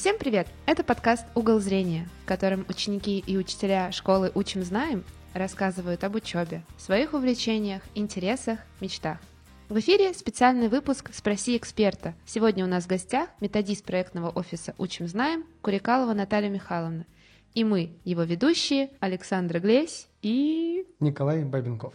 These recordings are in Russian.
Всем привет! Это подкаст «Угол зрения», в котором ученики и учителя школы «Учим, знаем» рассказывают об учебе, своих увлечениях, интересах, мечтах. В эфире специальный выпуск «Спроси эксперта». Сегодня у нас в гостях методист проектного офиса «Учим, знаем» Курикалова Наталья Михайловна. И мы, его ведущие, Александра Глесь и... Николай Бабенков.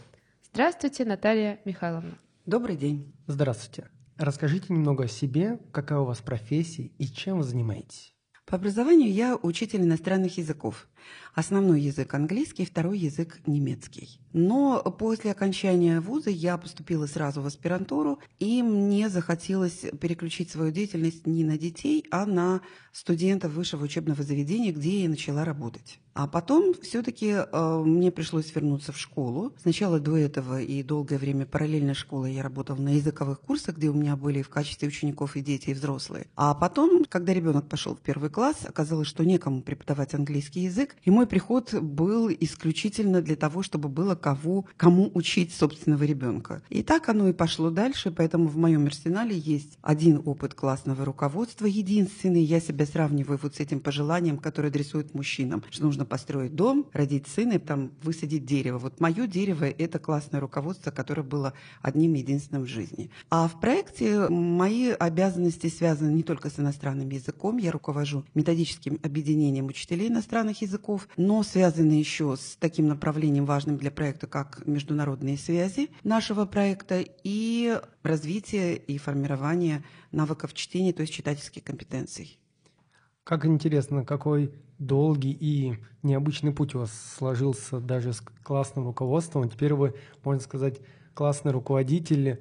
Здравствуйте, Наталья Михайловна. Добрый день. Здравствуйте. Расскажите немного о себе, какая у вас профессия и чем вы занимаетесь. По образованию я учитель иностранных языков. Основной язык английский, второй язык немецкий. Но после окончания вуза я поступила сразу в аспирантуру, и мне захотелось переключить свою деятельность не на детей, а на студентов высшего учебного заведения, где я начала работать. А потом все-таки э, мне пришлось вернуться в школу. Сначала до этого и долгое время параллельно школы я работала на языковых курсах, где у меня были в качестве учеников и дети, и взрослые. А потом, когда ребенок пошел в первый класс, оказалось, что некому преподавать английский язык. И мой приход был исключительно для того, чтобы было кого, кому учить собственного ребенка. И так оно и пошло дальше, поэтому в моем арсенале есть один опыт классного руководства, единственный. Я себя сравниваю вот с этим пожеланием, которое адресует мужчинам, что нужно построить дом, родить сына и там высадить дерево. Вот мое дерево – это классное руководство, которое было одним единственным в жизни. А в проекте мои обязанности связаны не только с иностранным языком. Я руковожу методическим объединением учителей иностранных языков, но связаны еще с таким направлением важным для проекта, как международные связи нашего проекта и развитие и формирование навыков чтения, то есть читательских компетенций. Как интересно, какой долгий и необычный путь у вас сложился даже с классным руководством. Теперь вы, можно сказать, классный руководитель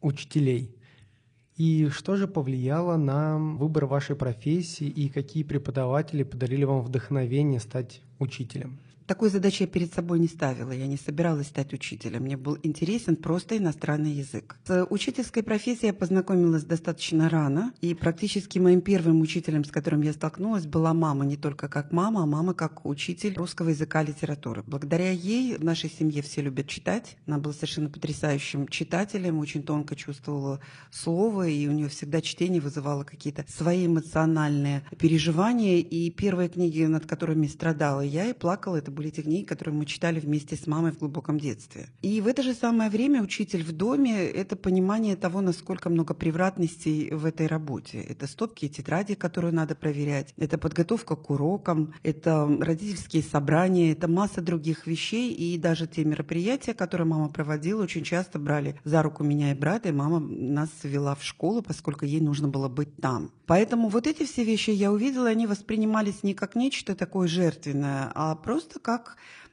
учителей. И что же повлияло на выбор вашей профессии и какие преподаватели подарили вам вдохновение стать учителем? Такой задачи я перед собой не ставила. Я не собиралась стать учителем. Мне был интересен просто иностранный язык. С учительской профессией я познакомилась достаточно рано. И практически моим первым учителем, с которым я столкнулась, была мама. Не только как мама, а мама как учитель русского языка и литературы. Благодаря ей в нашей семье все любят читать. Она была совершенно потрясающим читателем, очень тонко чувствовала слово, и у нее всегда чтение вызывало какие-то свои эмоциональные переживания. И первые книги, над которыми страдала я и плакала, это были те книги, которые мы читали вместе с мамой в глубоком детстве. И в это же самое время учитель в доме – это понимание того, насколько много превратностей в этой работе. Это стопки и тетради, которые надо проверять, это подготовка к урокам, это родительские собрания, это масса других вещей. И даже те мероприятия, которые мама проводила, очень часто брали за руку меня и брата, и мама нас вела в школу, поскольку ей нужно было быть там. Поэтому вот эти все вещи я увидела, они воспринимались не как нечто такое жертвенное, а просто как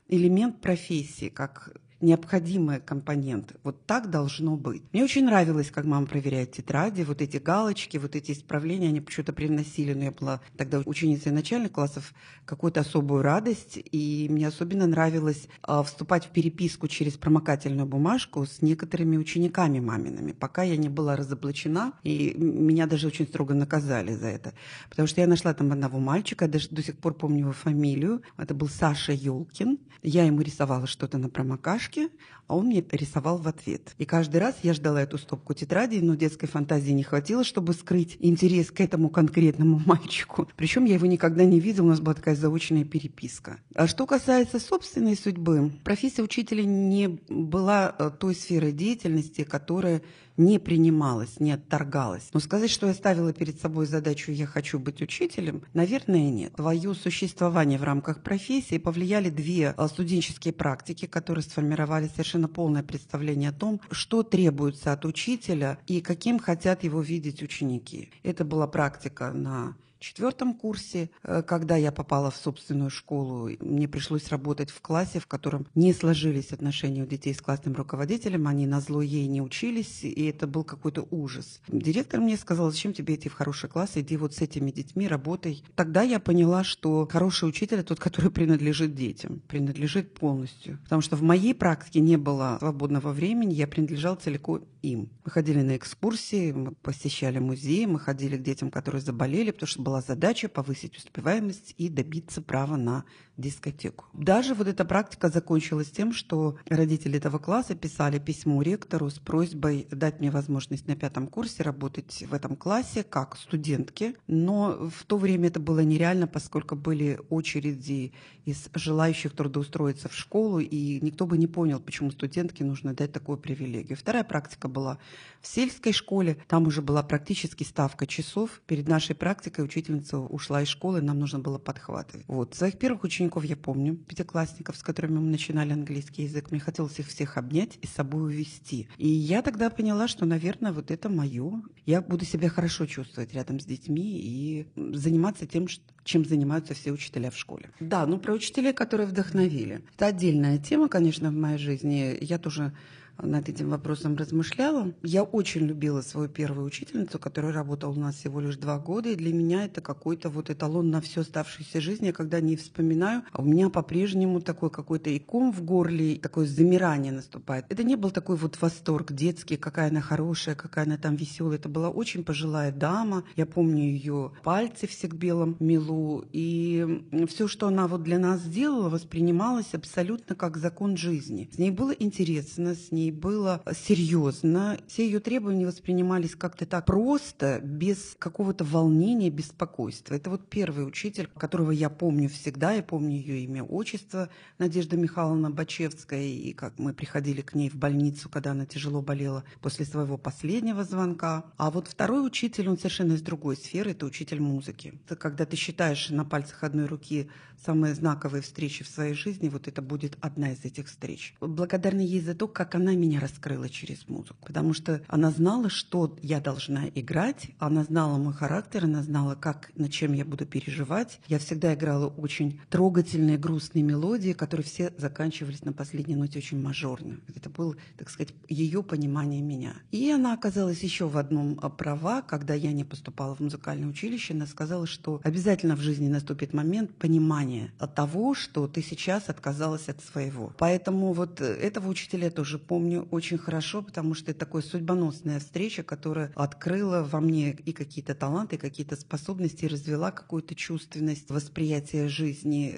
элемент профессии, как необходимый компонент. Вот так должно быть. Мне очень нравилось, как мама проверяет тетради, вот эти галочки, вот эти исправления, они почему-то приносили, но я была тогда ученицей начальных классов, какую-то особую радость, и мне особенно нравилось э, вступать в переписку через промокательную бумажку с некоторыми учениками мамиными, пока я не была разоблачена, и меня даже очень строго наказали за это. Потому что я нашла там одного мальчика, даже до сих пор помню его фамилию, это был Саша Ёлкин, я ему рисовала что-то на промокашке, бумажке, а он мне рисовал в ответ. И каждый раз я ждала эту стопку тетрадей, но детской фантазии не хватило, чтобы скрыть интерес к этому конкретному мальчику. Причем я его никогда не видела, у нас была такая заочная переписка. А что касается собственной судьбы, профессия учителя не была э, той сферой деятельности, которая не принималась, не отторгалась. Но сказать, что я ставила перед собой задачу «я хочу быть учителем», наверное, нет. Твое существование в рамках профессии повлияли две а, студенческие практики, которые сформировали совершенно полное представление о том, что требуется от учителя и каким хотят его видеть ученики. Это была практика на четвертом курсе, э, когда я попала в собственную школу, мне пришлось работать в классе, в котором не сложились отношения у детей с классным руководителем, они на зло ей не учились, и это был какой-то ужас. Директор мне сказал, зачем тебе идти в хороший класс, иди вот с этими детьми, работай. Тогда я поняла, что хороший учитель – тот, который принадлежит детям, принадлежит полностью. Потому что в моей практике не было свободного времени, я принадлежал целиком им. Мы ходили на экскурсии, мы посещали музеи, мы ходили к детям, которые заболели, потому что была задача повысить успеваемость и добиться права на дискотеку. Даже вот эта практика закончилась тем, что родители этого класса писали письмо ректору с просьбой дать мне возможность на пятом курсе работать в этом классе как студентке. Но в то время это было нереально, поскольку были очереди из желающих трудоустроиться в школу, и никто бы не понял, почему студентке нужно дать такую привилегию. Вторая практика была в сельской школе. Там уже была практически ставка часов. Перед нашей практикой учительница ушла из школы, нам нужно было подхватывать. Вот. Своих первых учеников я помню, пятиклассников, с которыми мы начинали английский язык. Мне хотелось их всех обнять и с собой увести. И я тогда поняла, что, наверное, вот это мое. Я буду себя хорошо чувствовать рядом с детьми и заниматься тем, чем занимаются все учителя в школе. Да, ну про учителей, которые вдохновили. Это отдельная тема, конечно, в моей жизни. Я тоже над этим вопросом размышляла. Я очень любила свою первую учительницу, которая работала у нас всего лишь два года, и для меня это какой-то вот эталон на всю оставшуюся жизнь. Я когда не вспоминаю, а у меня по-прежнему такой какой-то иком в горле, такое замирание наступает. Это не был такой вот восторг детский, какая она хорошая, какая она там веселая. Это была очень пожилая дама. Я помню ее пальцы все к белом милу. И все, что она вот для нас сделала, воспринималось абсолютно как закон жизни. С ней было интересно, с ней было серьезно. Все ее требования воспринимались как-то так просто, без какого-то волнения, беспокойства. Это вот первый учитель, которого я помню всегда. Я помню ее имя, отчество Надежда Михайловна Бачевская. И как мы приходили к ней в больницу, когда она тяжело болела после своего последнего звонка. А вот второй учитель, он совершенно из другой сферы, это учитель музыки. Это когда ты считаешь на пальцах одной руки самые знаковые встречи в своей жизни, вот это будет одна из этих встреч. Благодарна ей за то, как она меня раскрыла через музыку, потому что она знала, что я должна играть, она знала мой характер, она знала, как, над чем я буду переживать. Я всегда играла очень трогательные, грустные мелодии, которые все заканчивались на последней ноте очень мажорно. Это было, так сказать, ее понимание меня. И она оказалась еще в одном а, права, когда я не поступала в музыкальное училище, она сказала, что обязательно в жизни наступит момент понимания того, что ты сейчас отказалась от своего. Поэтому вот этого учителя тоже помню помню очень хорошо, потому что это такая судьбоносная встреча, которая открыла во мне и какие-то таланты, и какие-то способности, и развела какую-то чувственность восприятия жизни.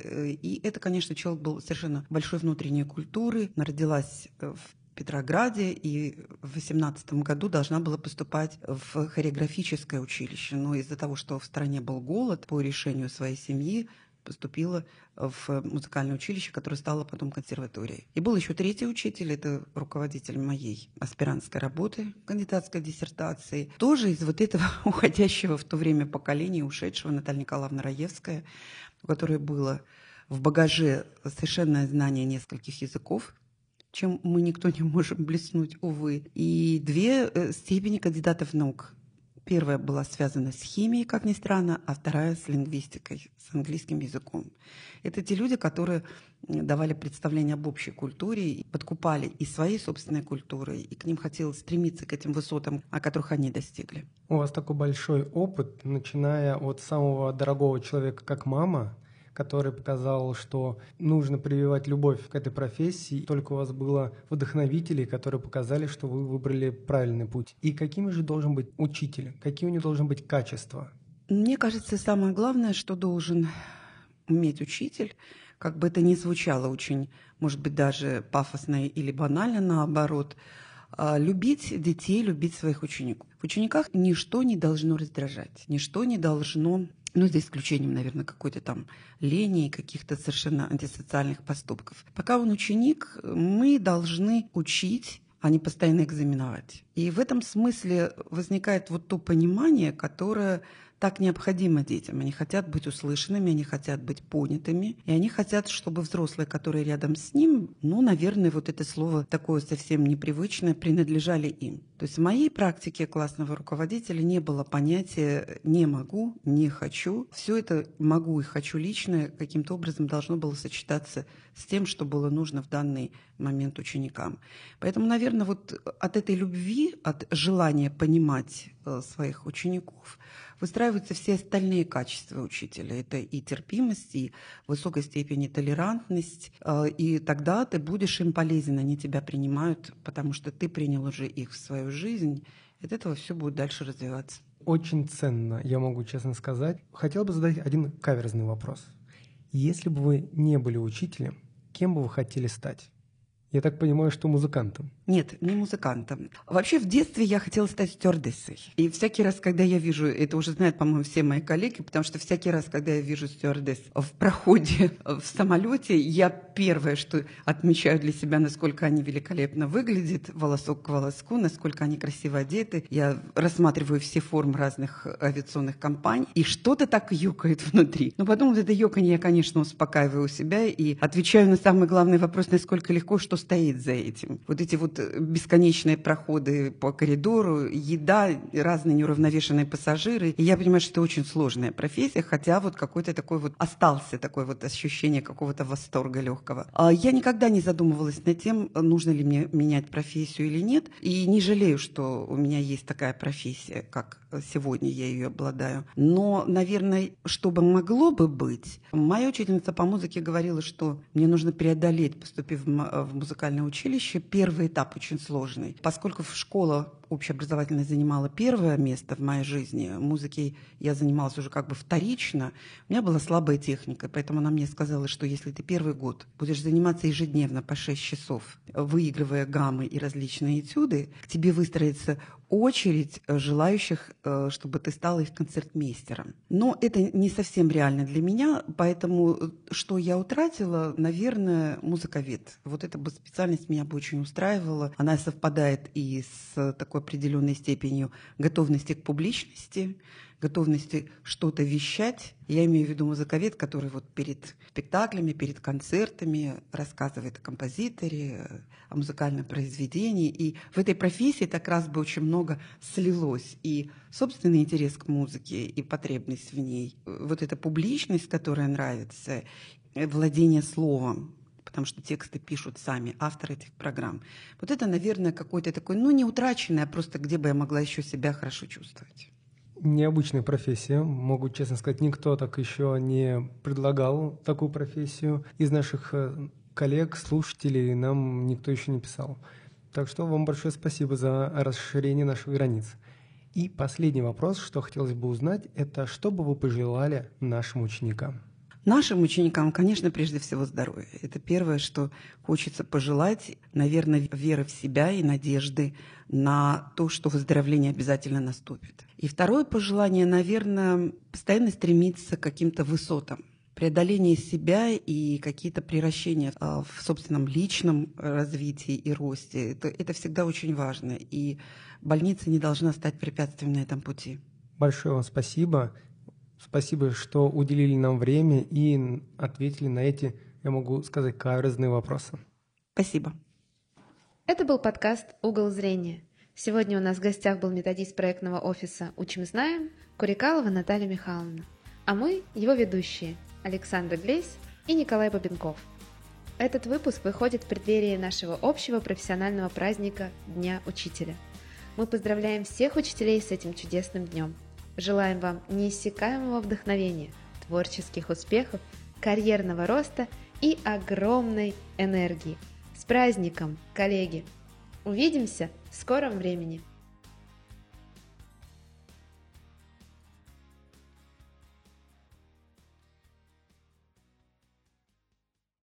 И это, конечно, человек был совершенно большой внутренней культуры. Она родилась в Петрограде и в 18 году должна была поступать в хореографическое училище. Но из-за того, что в стране был голод, по решению своей семьи поступила в музыкальное училище, которое стало потом консерваторией. И был еще третий учитель, это руководитель моей аспирантской работы, кандидатской диссертации, тоже из вот этого уходящего в то время поколения, ушедшего Наталья Николаевна Раевская, у которой было в багаже совершенное знание нескольких языков, чем мы никто не можем блеснуть, увы, и две э, степени кандидатов наук Первая была связана с химией, как ни странно, а вторая с лингвистикой, с английским языком. Это те люди, которые давали представление об общей культуре, подкупали и своей собственной культурой, и к ним хотелось стремиться к этим высотам, о которых они достигли. У вас такой большой опыт, начиная от самого дорогого человека, как мама, который показал, что нужно прививать любовь к этой профессии. Только у вас было вдохновителей, которые показали, что вы выбрали правильный путь. И какими же должен быть учитель? Какие у него должны быть качества? Мне кажется, самое главное, что должен уметь учитель, как бы это ни звучало очень, может быть, даже пафосно или банально, наоборот, а, любить детей, любить своих учеников. В учениках ничто не должно раздражать, ничто не должно ну, за исключением, наверное, какой-то там лени и каких-то совершенно антисоциальных поступков. Пока он ученик, мы должны учить, а не постоянно экзаменовать. И в этом смысле возникает вот то понимание, которое так необходимо детям. Они хотят быть услышанными, они хотят быть понятыми, и они хотят, чтобы взрослые, которые рядом с ним, ну, наверное, вот это слово такое совсем непривычное, принадлежали им. То есть в моей практике классного руководителя не было понятия «не могу», «не хочу». Все это «могу» и «хочу» личное каким-то образом должно было сочетаться с тем, что было нужно в данный момент ученикам. Поэтому, наверное, вот от этой любви, от желания понимать э, своих учеников – выстраиваются все остальные качества учителя. Это и терпимость, и высокой степени толерантность. Э, и тогда ты будешь им полезен, они тебя принимают, потому что ты принял уже их в свою жизнь. И от этого все будет дальше развиваться. Очень ценно, я могу честно сказать. Хотел бы задать один каверзный вопрос. Если бы вы не были учителем, кем бы вы хотели стать? Я так понимаю, что музыкантом. Нет, не музыкантом. Вообще в детстве я хотела стать стюардессой. И всякий раз, когда я вижу, это уже знают, по-моему, все мои коллеги, потому что всякий раз, когда я вижу стюардесс в проходе в самолете, я первое, что отмечаю для себя, насколько они великолепно выглядят, волосок к волоску, насколько они красиво одеты. Я рассматриваю все формы разных авиационных компаний, и что-то так юкает внутри. Но потом вот это юканье я, конечно, успокаиваю себя и отвечаю на самый главный вопрос, насколько легко, что стоит за этим. Вот эти вот бесконечные проходы по коридору, еда, разные неуравновешенные пассажиры. И я понимаю, что это очень сложная профессия, хотя вот какой-то такой вот остался такое вот ощущение какого-то восторга легкого. А я никогда не задумывалась над тем, нужно ли мне менять профессию или нет. И не жалею, что у меня есть такая профессия, как сегодня я ее обладаю. Но, наверное, что бы могло бы быть, моя учительница по музыке говорила, что мне нужно преодолеть, поступив в музыкальное училище, первый этап очень сложный. Поскольку в школа общеобразовательная занимала первое место в моей жизни, музыкой я занималась уже как бы вторично, у меня была слабая техника, поэтому она мне сказала, что если ты первый год будешь заниматься ежедневно по 6 часов, выигрывая гаммы и различные этюды, к тебе выстроится очередь э, желающих, э, чтобы ты стала их концертмейстером. Но это не совсем реально для меня, поэтому э, что я утратила, наверное, музыковед. Вот эта бы специальность меня бы очень устраивала. Она совпадает и с такой определенной степенью готовности к публичности, готовности что-то вещать. Я имею в виду музыковед, который вот перед спектаклями, перед концертами рассказывает о композиторе, о музыкальном произведении. И в этой профессии так раз бы очень много слилось. И собственный интерес к музыке, и потребность в ней, вот эта публичность, которая нравится, владение словом, потому что тексты пишут сами авторы этих программ. Вот это, наверное, какой-то такой, ну, не утраченный, а просто где бы я могла еще себя хорошо чувствовать необычная профессия. Могу честно сказать, никто так еще не предлагал такую профессию. Из наших э, коллег, слушателей нам никто еще не писал. Так что вам большое спасибо за расширение наших границ. И последний вопрос, что хотелось бы узнать, это что бы вы пожелали нашим ученикам? Нашим ученикам, конечно, прежде всего здоровье. Это первое, что хочется пожелать. Наверное, веры в себя и надежды на то, что выздоровление обязательно наступит. И второе пожелание, наверное, постоянно стремиться к каким-то высотам преодоление себя и какие-то превращения а, в собственном личном развитии и росте. Это, это всегда очень важно. И больница не должна стать препятствием на этом пути. Большое вам спасибо. Спасибо, что уделили нам время и ответили на эти, я могу сказать, каверзные вопросы. Спасибо. Это был подкаст «Угол зрения». Сегодня у нас в гостях был методист проектного офиса «Учим знаем» Курикалова Наталья Михайловна, а мы его ведущие Александр Глейс и Николай Бабенков. Этот выпуск выходит в преддверии нашего общего профессионального праздника Дня Учителя. Мы поздравляем всех учителей с этим чудесным днем – Желаем вам неиссякаемого вдохновения, творческих успехов, карьерного роста и огромной энергии. С праздником, коллеги! Увидимся в скором времени!